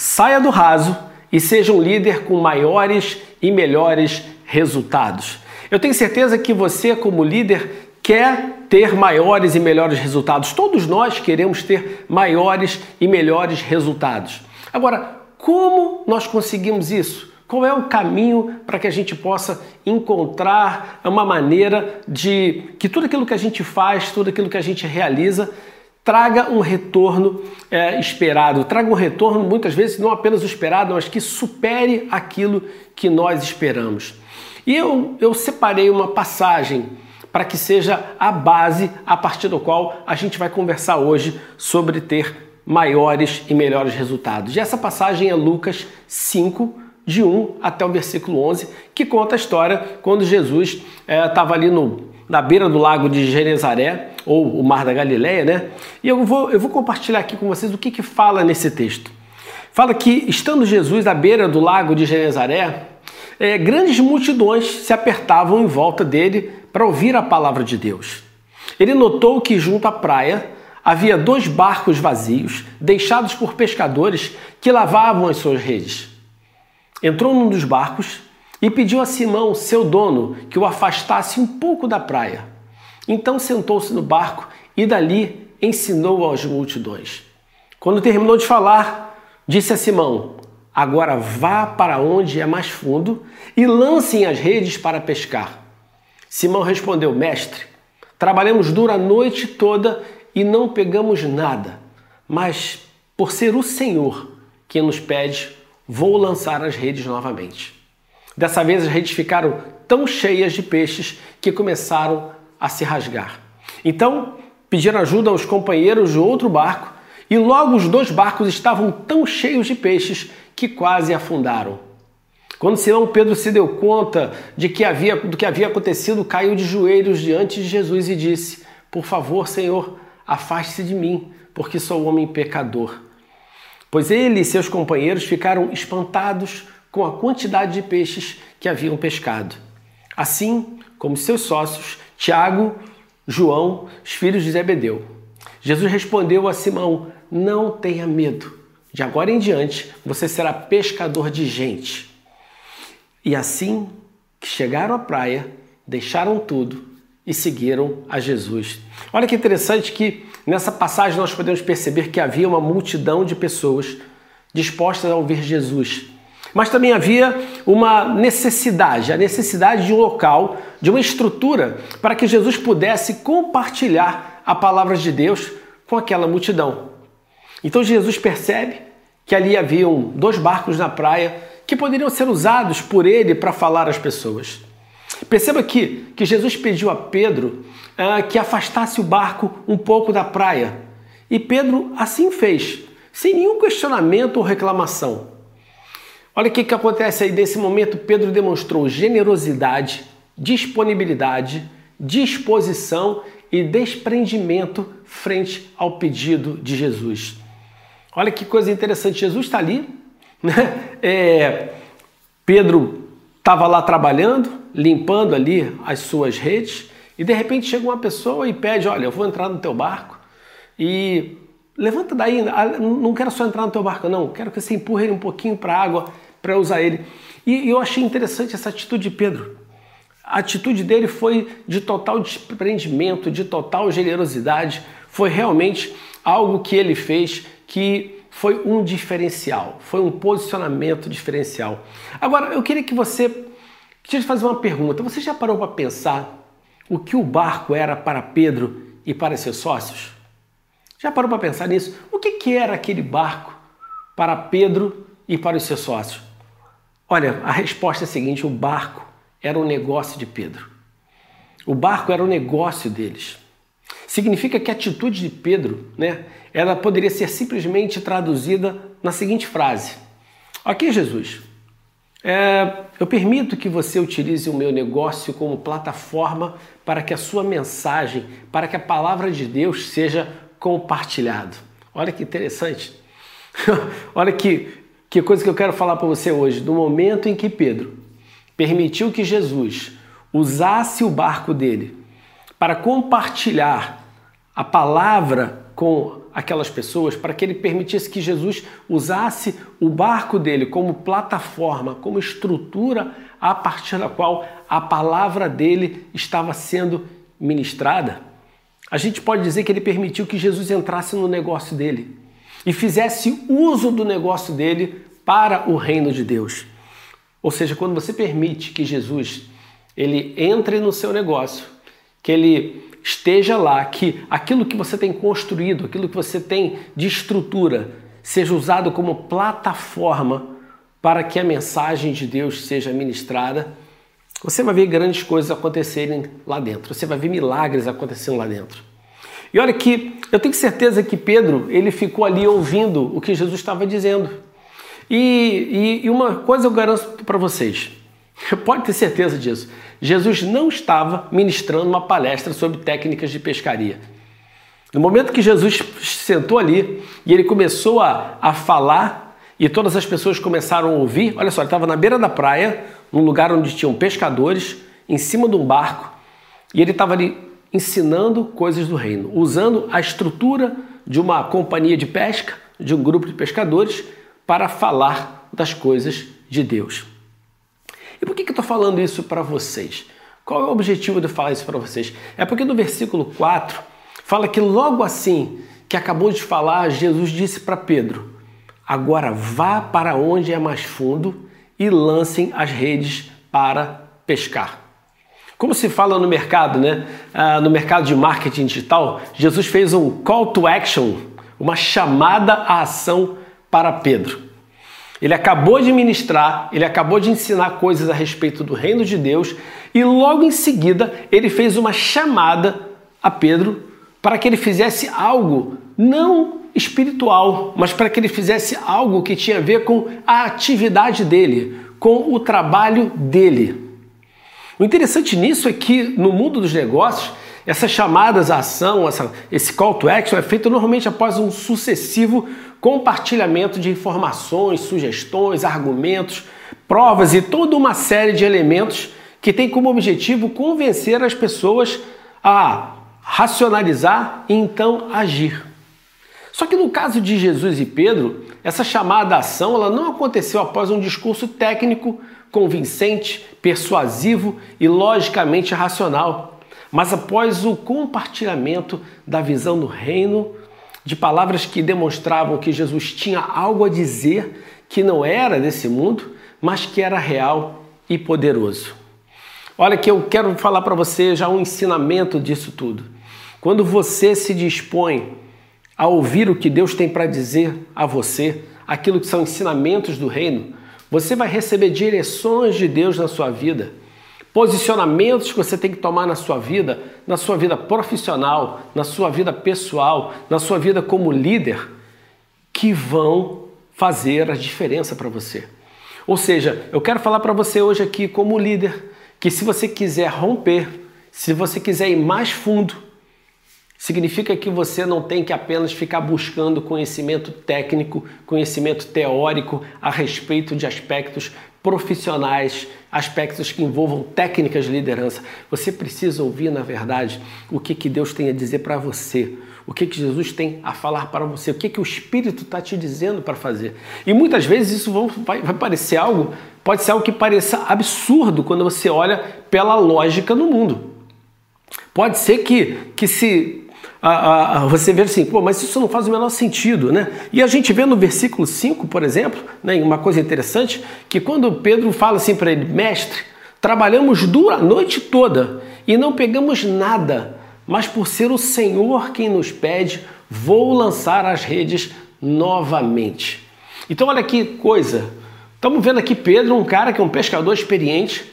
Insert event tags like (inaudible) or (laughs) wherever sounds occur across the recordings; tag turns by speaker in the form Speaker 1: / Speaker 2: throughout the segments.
Speaker 1: saia do raso e seja um líder com maiores e melhores resultados. Eu tenho certeza que você, como líder, quer ter maiores e melhores resultados. Todos nós queremos ter maiores e melhores resultados. Agora, como nós conseguimos isso? Qual é o caminho para que a gente possa encontrar uma maneira de que tudo aquilo que a gente faz, tudo aquilo que a gente realiza, traga um retorno é, esperado, traga um retorno muitas vezes não apenas o esperado, mas que supere aquilo que nós esperamos. E eu, eu separei uma passagem para que seja a base a partir do qual a gente vai conversar hoje sobre ter maiores e melhores resultados. E essa passagem é Lucas 5, de 1 até o versículo 11, que conta a história quando Jesus estava é, ali no, na beira do lago de Genezaré, ou o Mar da Galileia, né? E eu vou, eu vou compartilhar aqui com vocês o que, que fala nesse texto. Fala que, estando Jesus à beira do lago de Genezaré, é, grandes multidões se apertavam em volta dele para ouvir a palavra de Deus. Ele notou que junto à praia havia dois barcos vazios, deixados por pescadores que lavavam as suas redes. Entrou num dos barcos e pediu a Simão, seu dono, que o afastasse um pouco da praia. Então sentou-se no barco e dali ensinou às multidões. Quando terminou de falar, disse a Simão: Agora vá para onde é mais fundo e lancem as redes para pescar. Simão respondeu: Mestre, trabalhamos duro a noite toda e não pegamos nada, mas por ser o Senhor quem nos pede, vou lançar as redes novamente. Dessa vez as redes ficaram tão cheias de peixes que começaram a se rasgar. Então pediram ajuda aos companheiros de outro barco e logo os dois barcos estavam tão cheios de peixes que quase afundaram. Quando Simão Pedro se deu conta de que havia, do que havia acontecido, caiu de joelhos diante de Jesus e disse: Por favor, Senhor, afaste-se de mim, porque sou homem pecador. Pois ele e seus companheiros ficaram espantados com a quantidade de peixes que haviam pescado. Assim como seus sócios, Tiago, João, os filhos de Zebedeu. Jesus respondeu a Simão: Não tenha medo. De agora em diante, você será pescador de gente. E assim que chegaram à praia, deixaram tudo e seguiram a Jesus. Olha que interessante que nessa passagem nós podemos perceber que havia uma multidão de pessoas dispostas a ouvir Jesus. Mas também havia uma necessidade, a necessidade de um local, de uma estrutura para que Jesus pudesse compartilhar a palavra de Deus com aquela multidão. Então Jesus percebe que ali haviam dois barcos na praia que poderiam ser usados por ele para falar às pessoas. Perceba aqui que Jesus pediu a Pedro uh, que afastasse o barco um pouco da praia. E Pedro assim fez, sem nenhum questionamento ou reclamação. Olha o que, que acontece aí nesse momento. Pedro demonstrou generosidade, disponibilidade, disposição e desprendimento frente ao pedido de Jesus. Olha que coisa interessante. Jesus está ali, (laughs) né? É, Pedro estava lá trabalhando, limpando ali as suas redes, e de repente chega uma pessoa e pede: Olha, eu vou entrar no teu barco e levanta daí, ah, não quero só entrar no teu barco, não, quero que você empurre ele um pouquinho para a água para usar ele. E eu achei interessante essa atitude de Pedro. A atitude dele foi de total desprendimento, de total generosidade, foi realmente algo que ele fez que foi um diferencial, foi um posicionamento diferencial. Agora, eu queria que você. Queria te fazer uma pergunta. Você já parou para pensar o que o barco era para Pedro e para seus sócios? Já parou para pensar nisso? O que, que era aquele barco para Pedro e para os seus sócios? Olha, a resposta é a seguinte: o barco era o negócio de Pedro. O barco era o negócio deles. Significa que a atitude de Pedro, né, ela poderia ser simplesmente traduzida na seguinte frase: Ok, Jesus, é, eu permito que você utilize o meu negócio como plataforma para que a sua mensagem, para que a palavra de Deus seja compartilhado. Olha que interessante. (laughs) Olha que, que coisa que eu quero falar para você hoje. No momento em que Pedro permitiu que Jesus usasse o barco dele para compartilhar a palavra com aquelas pessoas para que ele permitisse que Jesus usasse o barco dele como plataforma, como estrutura a partir da qual a palavra dele estava sendo ministrada. A gente pode dizer que ele permitiu que Jesus entrasse no negócio dele e fizesse uso do negócio dele para o reino de Deus. Ou seja, quando você permite que Jesus ele entre no seu negócio, que ele esteja lá, que aquilo que você tem construído, aquilo que você tem de estrutura, seja usado como plataforma para que a mensagem de Deus seja ministrada, você vai ver grandes coisas acontecerem lá dentro. Você vai ver milagres acontecendo lá dentro. E olha que eu tenho certeza que Pedro ele ficou ali ouvindo o que Jesus estava dizendo. E, e, e uma coisa eu garanto para vocês, (laughs) pode ter certeza disso. Jesus não estava ministrando uma palestra sobre técnicas de pescaria. No momento que Jesus sentou ali e ele começou a, a falar e todas as pessoas começaram a ouvir, olha só, ele estava na beira da praia, num lugar onde tinham pescadores, em cima de um barco, e ele estava ali ensinando coisas do reino, usando a estrutura de uma companhia de pesca, de um grupo de pescadores, para falar das coisas de Deus. E por que, que eu estou falando isso para vocês? Qual é o objetivo de falar isso para vocês? É porque no versículo 4 fala que logo assim que acabou de falar, Jesus disse para Pedro: Agora vá para onde é mais fundo e lancem as redes para pescar. Como se fala no mercado, né? Ah, no mercado de marketing digital, Jesus fez um call to action, uma chamada à ação para Pedro. Ele acabou de ministrar, ele acabou de ensinar coisas a respeito do reino de Deus e logo em seguida ele fez uma chamada a Pedro para que ele fizesse algo não espiritual, mas para que ele fizesse algo que tinha a ver com a atividade dele, com o trabalho dele. O interessante nisso é que no mundo dos negócios, essas chamadas à ação, essa, esse call to action é feito normalmente após um sucessivo compartilhamento de informações, sugestões, argumentos, provas e toda uma série de elementos que tem como objetivo convencer as pessoas a racionalizar e então agir. Só que no caso de Jesus e Pedro, essa chamada ação ela não aconteceu após um discurso técnico, convincente, persuasivo e logicamente racional, mas após o compartilhamento da visão do reino de palavras que demonstravam que Jesus tinha algo a dizer que não era desse mundo, mas que era real e poderoso. Olha que eu quero falar para você já um ensinamento disso tudo. Quando você se dispõe a ouvir o que Deus tem para dizer a você, aquilo que são ensinamentos do reino, você vai receber direções de Deus na sua vida posicionamentos que você tem que tomar na sua vida, na sua vida profissional, na sua vida pessoal, na sua vida como líder, que vão fazer a diferença para você. Ou seja, eu quero falar para você hoje aqui como líder que se você quiser romper, se você quiser ir mais fundo, significa que você não tem que apenas ficar buscando conhecimento técnico, conhecimento teórico a respeito de aspectos profissionais, aspectos que envolvam técnicas de liderança. Você precisa ouvir, na verdade, o que, que Deus tem a dizer para você, o que, que Jesus tem a falar para você, o que, que o Espírito está te dizendo para fazer. E muitas vezes isso vai, vai parecer algo, pode ser algo que pareça absurdo quando você olha pela lógica no mundo. Pode ser que, que se a, a, você vê assim, pô, mas isso não faz o menor sentido, né? E a gente vê no versículo 5, por exemplo, né, uma coisa interessante, que quando Pedro fala assim para ele, mestre, trabalhamos dura a noite toda e não pegamos nada, mas por ser o Senhor quem nos pede, vou lançar as redes novamente. Então olha que coisa, estamos vendo aqui Pedro, um cara que é um pescador experiente,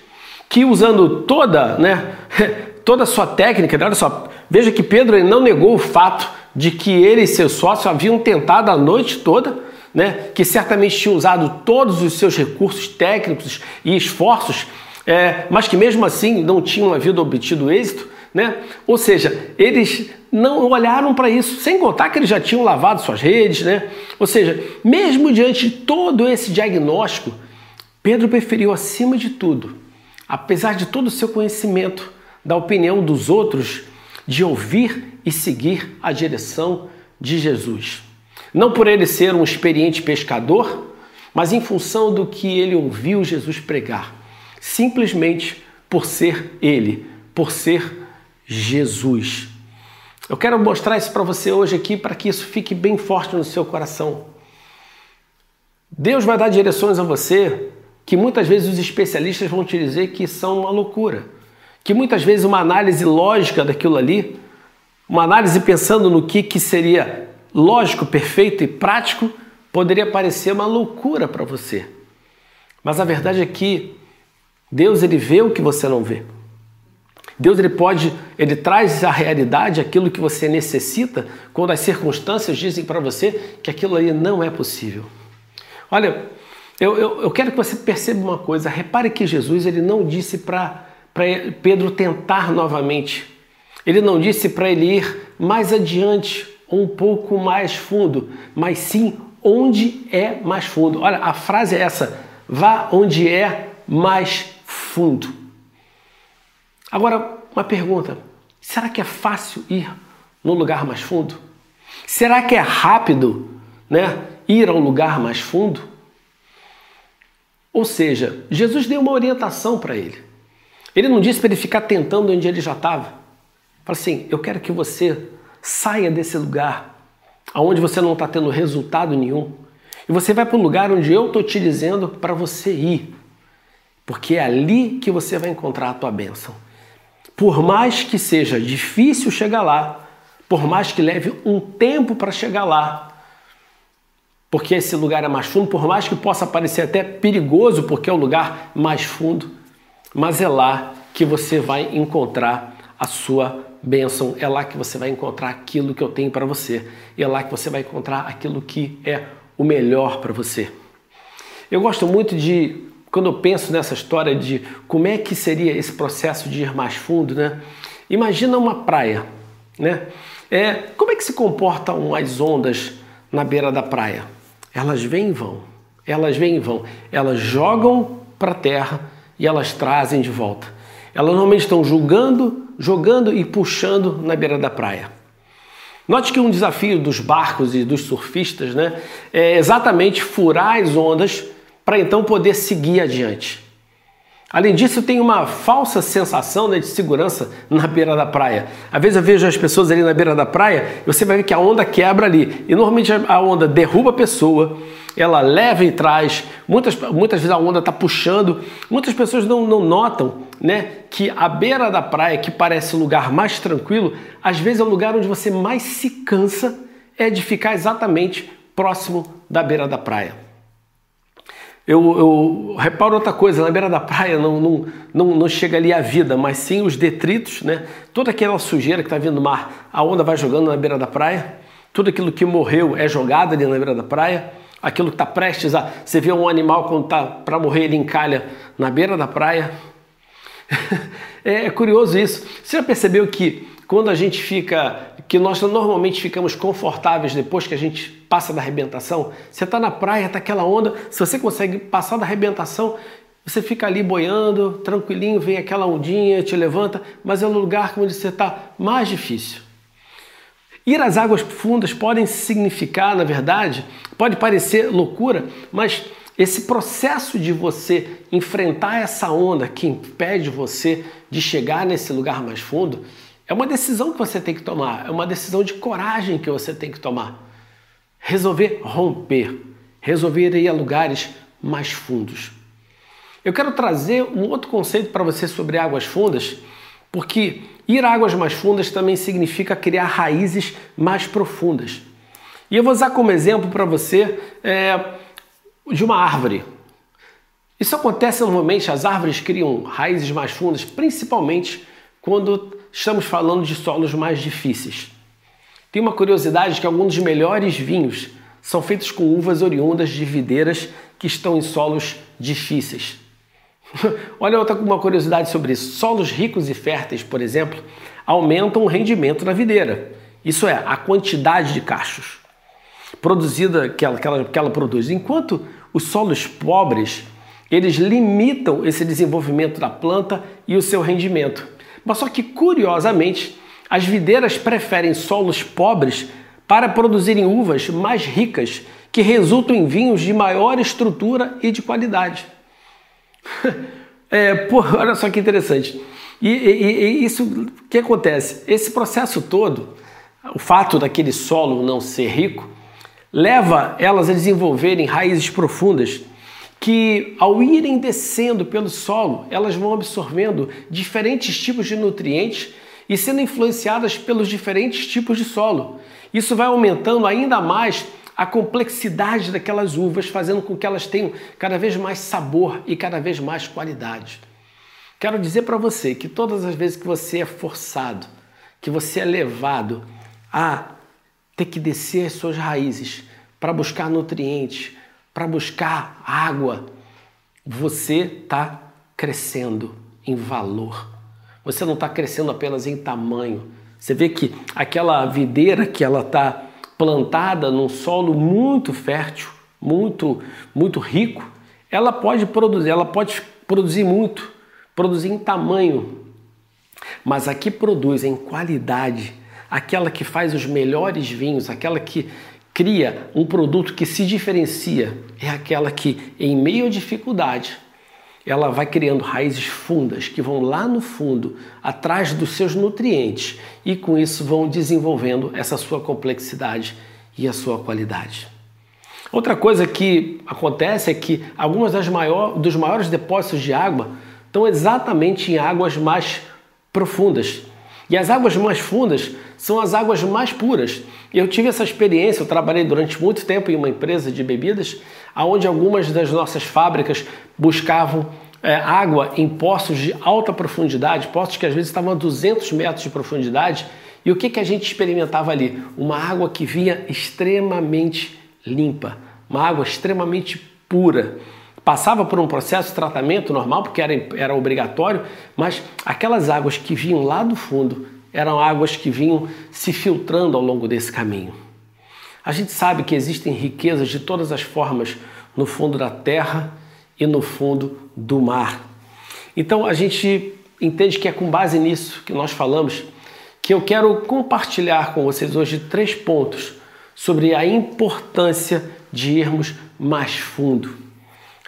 Speaker 1: que usando toda, né, (laughs) toda a sua técnica, olha só, veja que Pedro não negou o fato de que ele e seu sócio haviam tentado a noite toda, né, que certamente tinham usado todos os seus recursos técnicos e esforços, é, mas que mesmo assim não tinham havido obtido êxito. Né? Ou seja, eles não olharam para isso, sem contar que eles já tinham lavado suas redes. Né? Ou seja, mesmo diante de todo esse diagnóstico, Pedro preferiu, acima de tudo, apesar de todo o seu conhecimento, da opinião dos outros, de ouvir e seguir a direção de Jesus. Não por ele ser um experiente pescador, mas em função do que ele ouviu Jesus pregar. Simplesmente por ser ele, por ser Jesus. Eu quero mostrar isso para você hoje aqui para que isso fique bem forte no seu coração. Deus vai dar direções a você que muitas vezes os especialistas vão te dizer que são uma loucura, que muitas vezes uma análise lógica daquilo ali, uma análise pensando no que, que seria lógico, perfeito e prático, poderia parecer uma loucura para você. Mas a verdade é que Deus ele vê o que você não vê. Deus ele pode, ele traz a realidade, aquilo que você necessita, quando as circunstâncias dizem para você que aquilo ali não é possível. Olha, eu, eu, eu, quero que você perceba uma coisa. Repare que Jesus ele não disse para Pedro tentar novamente. Ele não disse para ele ir mais adiante, um pouco mais fundo, mas sim onde é mais fundo. Olha, a frase é essa: vá onde é mais fundo. Agora, uma pergunta: será que é fácil ir no lugar mais fundo? Será que é rápido, né, ir ao lugar mais fundo? Ou seja, Jesus deu uma orientação para ele. Ele não disse para ele ficar tentando onde ele já estava. Fala assim: eu quero que você saia desse lugar aonde você não está tendo resultado nenhum e você vai para o lugar onde eu estou te dizendo para você ir, porque é ali que você vai encontrar a tua bênção. Por mais que seja difícil chegar lá, por mais que leve um tempo para chegar lá, porque esse lugar é mais fundo, por mais que possa parecer até perigoso, porque é o lugar mais fundo, mas é lá que você vai encontrar a sua bênção, é lá que você vai encontrar aquilo que eu tenho para você, é lá que você vai encontrar aquilo que é o melhor para você. Eu gosto muito de quando eu penso nessa história de como é que seria esse processo de ir mais fundo, né? Imagina uma praia, né? É, como é que se comportam as ondas na beira da praia? Elas vêm e vão, elas vêm e vão, elas jogam para a terra e elas trazem de volta. Elas normalmente estão jogando, jogando e puxando na beira da praia. Note que um desafio dos barcos e dos surfistas né, é exatamente furar as ondas para então poder seguir adiante. Além disso, tem uma falsa sensação né, de segurança na beira da praia. Às vezes eu vejo as pessoas ali na beira da praia você vai ver que a onda quebra ali. E normalmente a onda derruba a pessoa, ela leva e traz, muitas, muitas vezes a onda está puxando. Muitas pessoas não, não notam né, que a beira da praia, que parece o lugar mais tranquilo, às vezes é o lugar onde você mais se cansa é de ficar exatamente próximo da beira da praia. Eu, eu, reparo outra coisa, na beira da praia não, não, não, não, chega ali a vida, mas sim os detritos, né? Toda aquela sujeira que está vindo do mar, a onda vai jogando na beira da praia, tudo aquilo que morreu é jogado ali na beira da praia, aquilo que está prestes a. Você vê um animal quando está para morrer, ele encalha na beira da praia. (laughs) é, é curioso isso. Você já percebeu que quando a gente fica, que nós normalmente ficamos confortáveis depois que a gente passa da arrebentação, você está na praia, está aquela onda, se você consegue passar da arrebentação, você fica ali boiando, tranquilinho, vem aquela ondinha, te levanta, mas é um lugar onde você está mais difícil. Ir às águas profundas podem significar, na verdade, pode parecer loucura, mas esse processo de você enfrentar essa onda que impede você de chegar nesse lugar mais fundo, é uma decisão que você tem que tomar, é uma decisão de coragem que você tem que tomar. Resolver romper, resolver ir a lugares mais fundos. Eu quero trazer um outro conceito para você sobre águas fundas, porque ir águas mais fundas também significa criar raízes mais profundas. E eu vou usar como exemplo para você é, de uma árvore. Isso acontece normalmente, as árvores criam raízes mais fundas, principalmente quando estamos falando de solos mais difíceis. Tem uma curiosidade que alguns dos melhores vinhos são feitos com uvas oriundas de videiras que estão em solos difíceis. (laughs) Olha outra uma curiosidade sobre isso. Solos ricos e férteis, por exemplo, aumentam o rendimento da videira. Isso é, a quantidade de cachos produzida que ela, que ela, que ela produz. Enquanto os solos pobres, eles limitam esse desenvolvimento da planta e o seu rendimento. Mas só que, curiosamente, as videiras preferem solos pobres para produzirem uvas mais ricas que resultam em vinhos de maior estrutura e de qualidade. (laughs) é, porra, (laughs) olha só que interessante. E, e, e isso, que acontece? Esse processo todo, o fato daquele solo não ser rico, leva elas a desenvolverem raízes profundas que, ao irem descendo pelo solo, elas vão absorvendo diferentes tipos de nutrientes e sendo influenciadas pelos diferentes tipos de solo. Isso vai aumentando ainda mais a complexidade daquelas uvas, fazendo com que elas tenham cada vez mais sabor e cada vez mais qualidade. Quero dizer para você que todas as vezes que você é forçado, que você é levado a ter que descer as suas raízes para buscar nutrientes, para buscar água, você está crescendo em valor. Você não está crescendo apenas em tamanho. Você vê que aquela videira que ela está plantada num solo muito fértil, muito, muito rico, ela pode produzir, ela pode produzir muito, produzir em tamanho, mas aqui produz em qualidade, aquela que faz os melhores vinhos, aquela que cria um produto que se diferencia, é aquela que, em meio à dificuldade, ela vai criando raízes fundas que vão lá no fundo, atrás dos seus nutrientes, e com isso vão desenvolvendo essa sua complexidade e a sua qualidade. Outra coisa que acontece é que algumas das maior, dos maiores depósitos de água estão exatamente em águas mais profundas. E as águas mais fundas são as águas mais puras. Eu tive essa experiência, eu trabalhei durante muito tempo em uma empresa de bebidas, onde algumas das nossas fábricas buscavam é, água em poços de alta profundidade, poços que às vezes estavam a 200 metros de profundidade. E o que, que a gente experimentava ali? Uma água que vinha extremamente limpa, uma água extremamente pura. Passava por um processo de tratamento normal, porque era, era obrigatório, mas aquelas águas que vinham lá do fundo eram águas que vinham se filtrando ao longo desse caminho. A gente sabe que existem riquezas de todas as formas no fundo da terra e no fundo do mar. Então a gente entende que é com base nisso que nós falamos que eu quero compartilhar com vocês hoje três pontos sobre a importância de irmos mais fundo.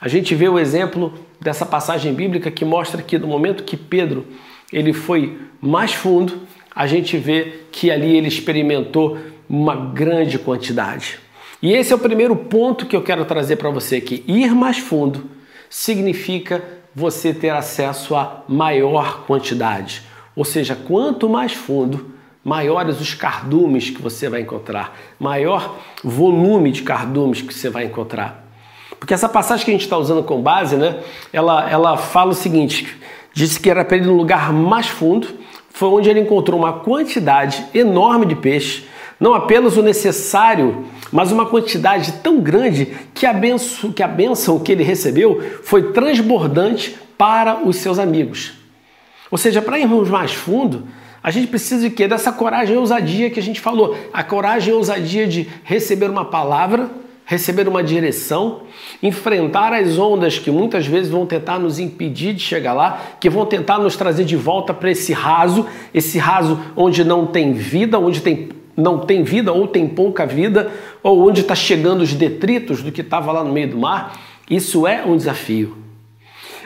Speaker 1: A gente vê o exemplo dessa passagem bíblica que mostra que no momento que Pedro ele foi mais fundo, a gente vê que ali ele experimentou uma grande quantidade. E esse é o primeiro ponto que eu quero trazer para você que ir mais fundo significa você ter acesso a maior quantidade. Ou seja, quanto mais fundo, maiores os cardumes que você vai encontrar, maior volume de cardumes que você vai encontrar. Porque essa passagem que a gente está usando como base, né, ela, ela fala o seguinte: disse que era para ele no lugar mais fundo, foi onde ele encontrou uma quantidade enorme de peixe, não apenas o necessário mas uma quantidade tão grande que a benção que, a benção que ele recebeu foi transbordante para os seus amigos. Ou seja, para irmos mais fundo, a gente precisa de quê? Dessa coragem e ousadia que a gente falou. A coragem e ousadia de receber uma palavra, receber uma direção, enfrentar as ondas que muitas vezes vão tentar nos impedir de chegar lá, que vão tentar nos trazer de volta para esse raso, esse raso onde não tem vida, onde tem não tem vida ou tem pouca vida, ou onde está chegando os detritos do que estava lá no meio do mar, isso é um desafio.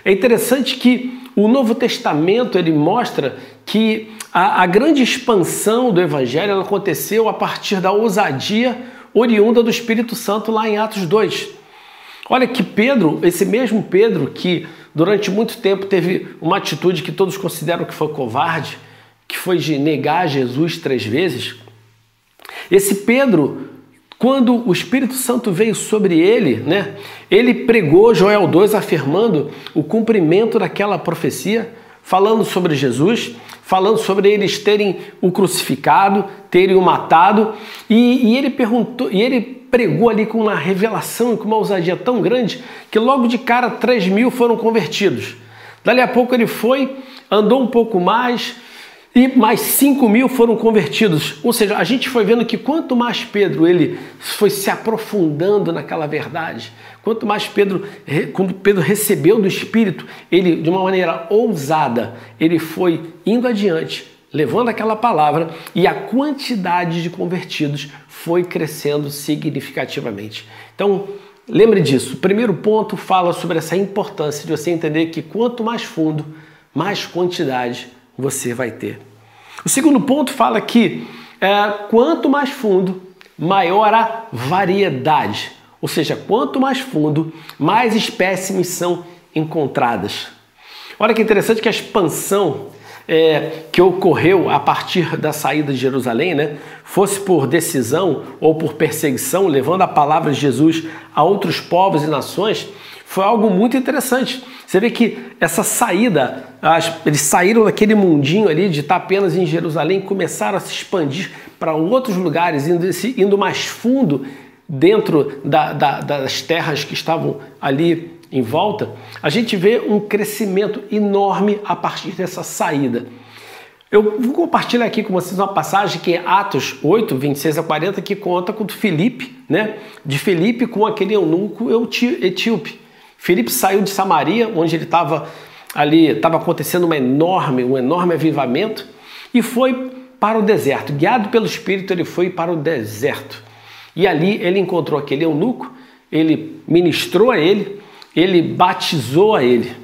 Speaker 1: É interessante que o Novo Testamento ele mostra que a, a grande expansão do Evangelho aconteceu a partir da ousadia oriunda do Espírito Santo lá em Atos 2. Olha que Pedro, esse mesmo Pedro que durante muito tempo teve uma atitude que todos consideram que foi covarde, que foi de negar Jesus três vezes, esse Pedro, quando o Espírito Santo veio sobre ele, né, ele pregou Joel 2 afirmando o cumprimento daquela profecia, falando sobre Jesus, falando sobre eles terem o crucificado, terem o matado, e, e ele perguntou, e ele pregou ali com uma revelação e com uma ousadia tão grande que logo de cara 3 mil foram convertidos. Dali a pouco ele foi, andou um pouco mais, e mais 5 mil foram convertidos. Ou seja, a gente foi vendo que quanto mais Pedro ele foi se aprofundando naquela verdade, quanto mais Pedro, quando Pedro recebeu do Espírito, ele de uma maneira ousada, ele foi indo adiante, levando aquela palavra e a quantidade de convertidos foi crescendo significativamente. Então, lembre disso. O primeiro ponto fala sobre essa importância de você entender que quanto mais fundo, mais quantidade você vai ter. O segundo ponto fala que é, quanto mais fundo, maior a variedade. Ou seja, quanto mais fundo, mais espécimes são encontradas. Olha que interessante que a expansão é, que ocorreu a partir da saída de Jerusalém, né, fosse por decisão ou por perseguição, levando a palavra de Jesus a outros povos e nações, foi algo muito interessante. Você vê que essa saída, eles saíram daquele mundinho ali de estar apenas em Jerusalém, começaram a se expandir para outros lugares, indo, indo mais fundo dentro da, da, das terras que estavam ali em volta, a gente vê um crescimento enorme a partir dessa saída. Eu vou compartilhar aqui com vocês uma passagem que é Atos 8, 26 a 40, que conta com Filipe, né? De Filipe com aquele eunuco etíope. Filipe saiu de Samaria, onde ele estava ali, estava acontecendo uma enorme, um enorme avivamento, e foi para o deserto. Guiado pelo Espírito, ele foi para o deserto. E ali ele encontrou aquele eunuco, ele ministrou a ele, ele batizou a ele.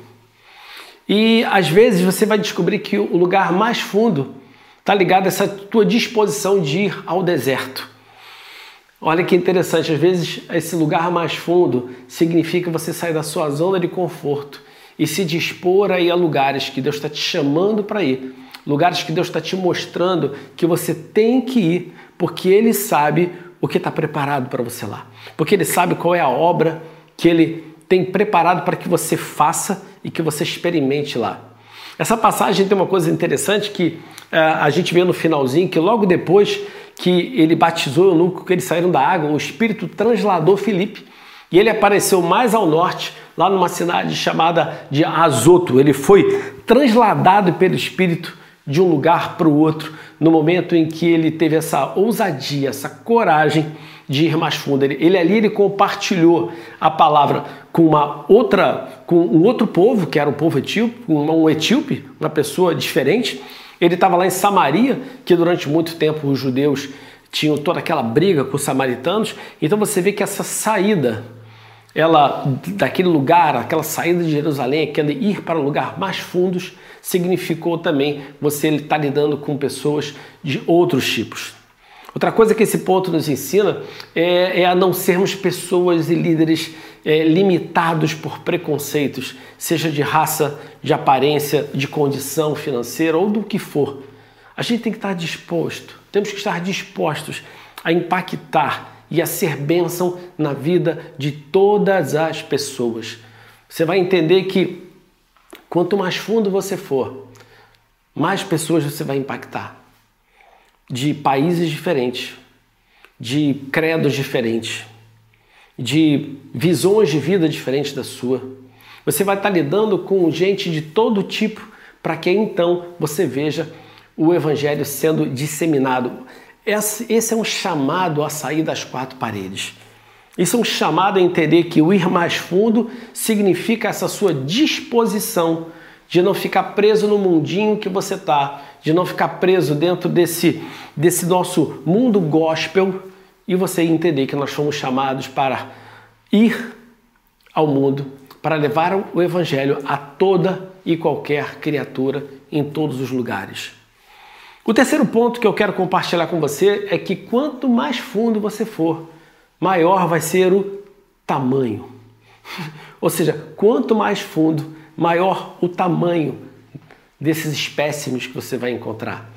Speaker 1: E às vezes você vai descobrir que o lugar mais fundo está ligado a essa tua disposição de ir ao deserto. Olha que interessante, às vezes esse lugar mais fundo significa você sair da sua zona de conforto e se dispor a ir a lugares que Deus está te chamando para ir, lugares que Deus está te mostrando que você tem que ir, porque Ele sabe o que está preparado para você lá, porque Ele sabe qual é a obra que Ele tem preparado para que você faça e que você experimente lá. Essa passagem tem uma coisa interessante que uh, a gente vê no finalzinho, que logo depois que ele batizou o eunuco, que eles saíram da água, o Espírito transladou Filipe e ele apareceu mais ao norte, lá numa cidade chamada de Azoto. Ele foi transladado pelo Espírito de um lugar para o outro no momento em que ele teve essa ousadia, essa coragem de ir mais fundo. Ele, ele ali ele compartilhou a palavra com uma outra, com um outro povo, que era o povo etíope, um etíope, uma pessoa diferente. Ele estava lá em Samaria, que durante muito tempo os judeus tinham toda aquela briga com os samaritanos. Então você vê que essa saída, ela daquele lugar, aquela saída de Jerusalém, aquele ir para lugar mais fundos, significou também você estar lidando com pessoas de outros tipos. Outra coisa que esse ponto nos ensina é, é a não sermos pessoas e líderes é, limitados por preconceitos, seja de raça, de aparência, de condição financeira ou do que for. A gente tem que estar disposto, temos que estar dispostos a impactar e a ser bênção na vida de todas as pessoas. Você vai entender que quanto mais fundo você for, mais pessoas você vai impactar de países diferentes, de credos diferentes, de visões de vida diferentes da sua. Você vai estar lidando com gente de todo tipo para que então você veja o evangelho sendo disseminado. Esse é um chamado a sair das quatro paredes. Isso é um chamado a entender que o ir mais fundo significa essa sua disposição de não ficar preso no mundinho que você está, de não ficar preso dentro desse, desse nosso mundo gospel e você entender que nós fomos chamados para ir ao mundo, para levar o Evangelho a toda e qualquer criatura em todos os lugares. O terceiro ponto que eu quero compartilhar com você é que quanto mais fundo você for, maior vai ser o tamanho. (laughs) Ou seja, quanto mais fundo, maior o tamanho desses espécimes que você vai encontrar.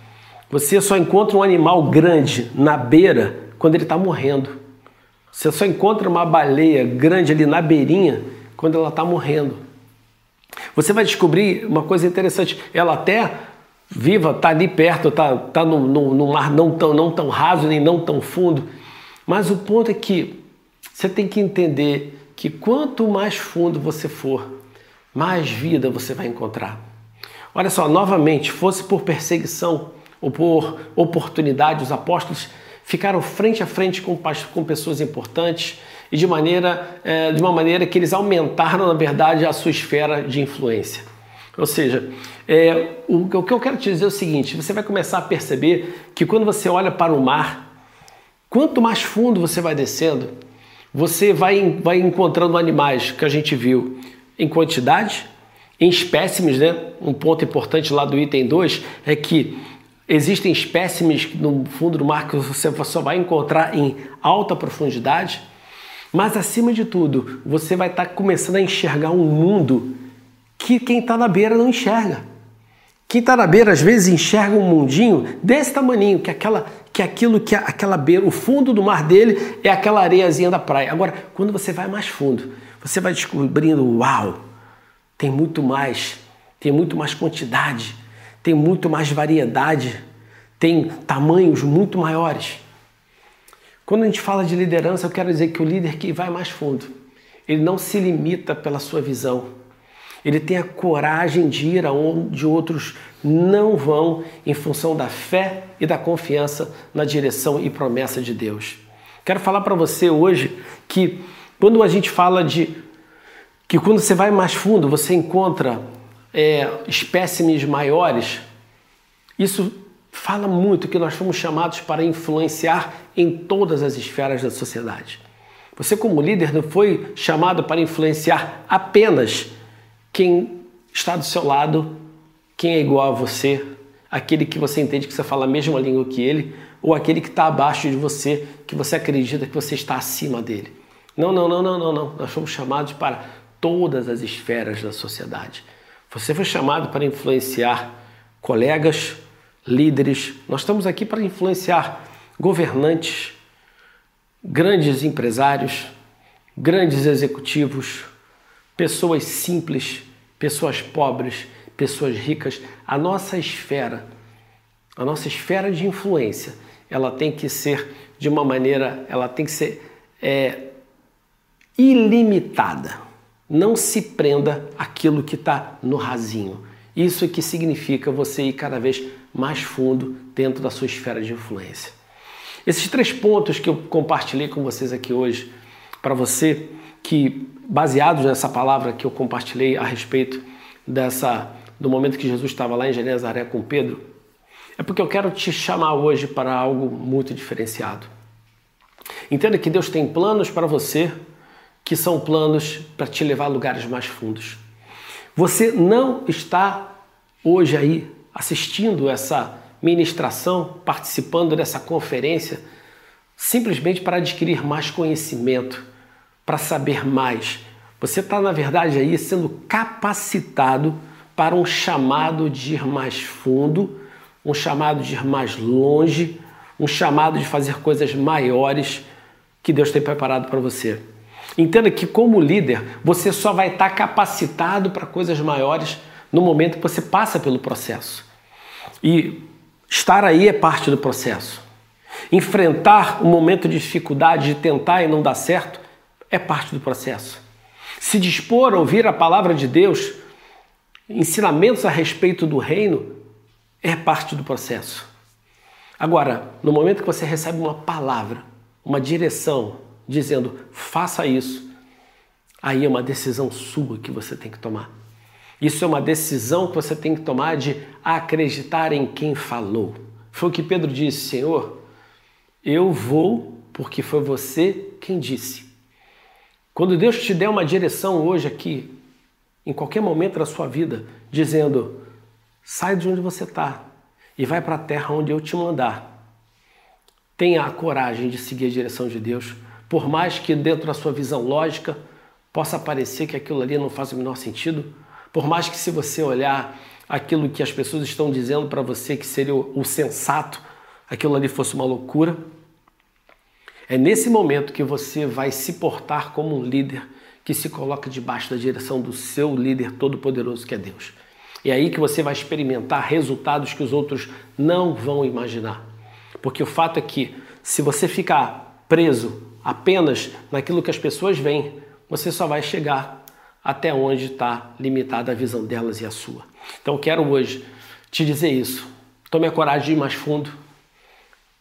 Speaker 1: Você só encontra um animal grande na beira quando ele está morrendo. Você só encontra uma baleia grande ali na beirinha quando ela está morrendo. Você vai descobrir uma coisa interessante. Ela até viva, está ali perto, está tá no, no, no, mar não tão, não tão raso nem não tão fundo. Mas o ponto é que você tem que entender que quanto mais fundo você for, mais vida você vai encontrar. Olha só, novamente, fosse por perseguição ou por oportunidade, os apóstolos ficaram frente a frente com, com pessoas importantes e de, maneira, é, de uma maneira que eles aumentaram, na verdade, a sua esfera de influência. Ou seja, é, o, o que eu quero te dizer é o seguinte: você vai começar a perceber que quando você olha para o mar, quanto mais fundo você vai descendo, você vai, vai encontrando animais que a gente viu em quantidade, em espécimes, né? Um ponto importante lá do item 2 é que existem espécimes no fundo do mar que você só vai encontrar em alta profundidade, mas acima de tudo, você vai estar tá começando a enxergar um mundo que quem está na beira não enxerga. Quem está na beira às vezes enxerga um mundinho desse tamaninho, que aquela que aquilo que aquela beira, o fundo do mar dele é aquela areiazinha da praia. Agora, quando você vai mais fundo, você vai descobrindo, uau, tem muito mais, tem muito mais quantidade, tem muito mais variedade, tem tamanhos muito maiores. Quando a gente fala de liderança, eu quero dizer que o líder que vai mais fundo, ele não se limita pela sua visão, ele tem a coragem de ir aonde outros não vão em função da fé e da confiança na direção e promessa de Deus. Quero falar para você hoje que quando a gente fala de que quando você vai mais fundo você encontra é, espécimes maiores, isso fala muito que nós fomos chamados para influenciar em todas as esferas da sociedade. Você, como líder, não foi chamado para influenciar apenas quem está do seu lado, quem é igual a você, aquele que você entende que você fala a mesma língua que ele, ou aquele que está abaixo de você, que você acredita que você está acima dele. Não, não, não, não, não, não. Nós fomos chamados para todas as esferas da sociedade. Você foi chamado para influenciar colegas, líderes. Nós estamos aqui para influenciar governantes, grandes empresários, grandes executivos, pessoas simples, pessoas pobres, pessoas ricas, a nossa esfera, a nossa esfera de influência, ela tem que ser de uma maneira, ela tem que ser é, ilimitada. Não se prenda aquilo que está no rasinho. Isso é que significa você ir cada vez mais fundo dentro da sua esfera de influência. Esses três pontos que eu compartilhei com vocês aqui hoje, para você que baseados nessa palavra que eu compartilhei a respeito dessa do momento que Jesus estava lá em Genezaré com Pedro, é porque eu quero te chamar hoje para algo muito diferenciado. Entenda que Deus tem planos para você que são planos para te levar a lugares mais fundos. Você não está hoje aí assistindo essa ministração, participando dessa conferência, simplesmente para adquirir mais conhecimento para saber mais. Você está, na verdade, aí sendo capacitado para um chamado de ir mais fundo, um chamado de ir mais longe, um chamado de fazer coisas maiores que Deus tem preparado para você. Entenda que, como líder, você só vai estar capacitado para coisas maiores no momento que você passa pelo processo. E estar aí é parte do processo. Enfrentar um momento de dificuldade, de tentar e não dar certo, é parte do processo. Se dispor a ouvir a palavra de Deus, ensinamentos a respeito do reino, é parte do processo. Agora, no momento que você recebe uma palavra, uma direção, dizendo faça isso, aí é uma decisão sua que você tem que tomar. Isso é uma decisão que você tem que tomar de acreditar em quem falou. Foi o que Pedro disse, Senhor, eu vou porque foi você quem disse. Quando Deus te der uma direção hoje aqui, em qualquer momento da sua vida, dizendo: sai de onde você está e vai para a terra onde eu te mandar. Tenha a coragem de seguir a direção de Deus, por mais que dentro da sua visão lógica possa parecer que aquilo ali não faz o menor sentido, por mais que se você olhar aquilo que as pessoas estão dizendo para você que seria o sensato, aquilo ali fosse uma loucura, é nesse momento que você vai se portar como um líder que se coloca debaixo da direção do seu líder todo-poderoso que é Deus. E é aí que você vai experimentar resultados que os outros não vão imaginar. Porque o fato é que se você ficar preso apenas naquilo que as pessoas veem, você só vai chegar até onde está limitada a visão delas e a sua. Então quero hoje te dizer isso. Tome a coragem de ir mais fundo.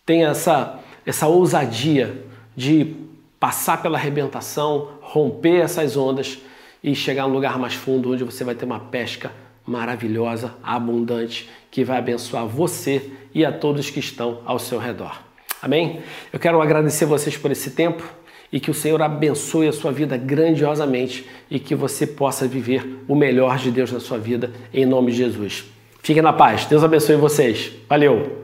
Speaker 1: Tenha essa essa ousadia de passar pela arrebentação, romper essas ondas e chegar a um lugar mais fundo onde você vai ter uma pesca maravilhosa, abundante, que vai abençoar você e a todos que estão ao seu redor. Amém? Eu quero agradecer vocês por esse tempo e que o Senhor abençoe a sua vida grandiosamente e que você possa viver o melhor de Deus na sua vida, em nome de Jesus. Fiquem na paz. Deus abençoe vocês. Valeu!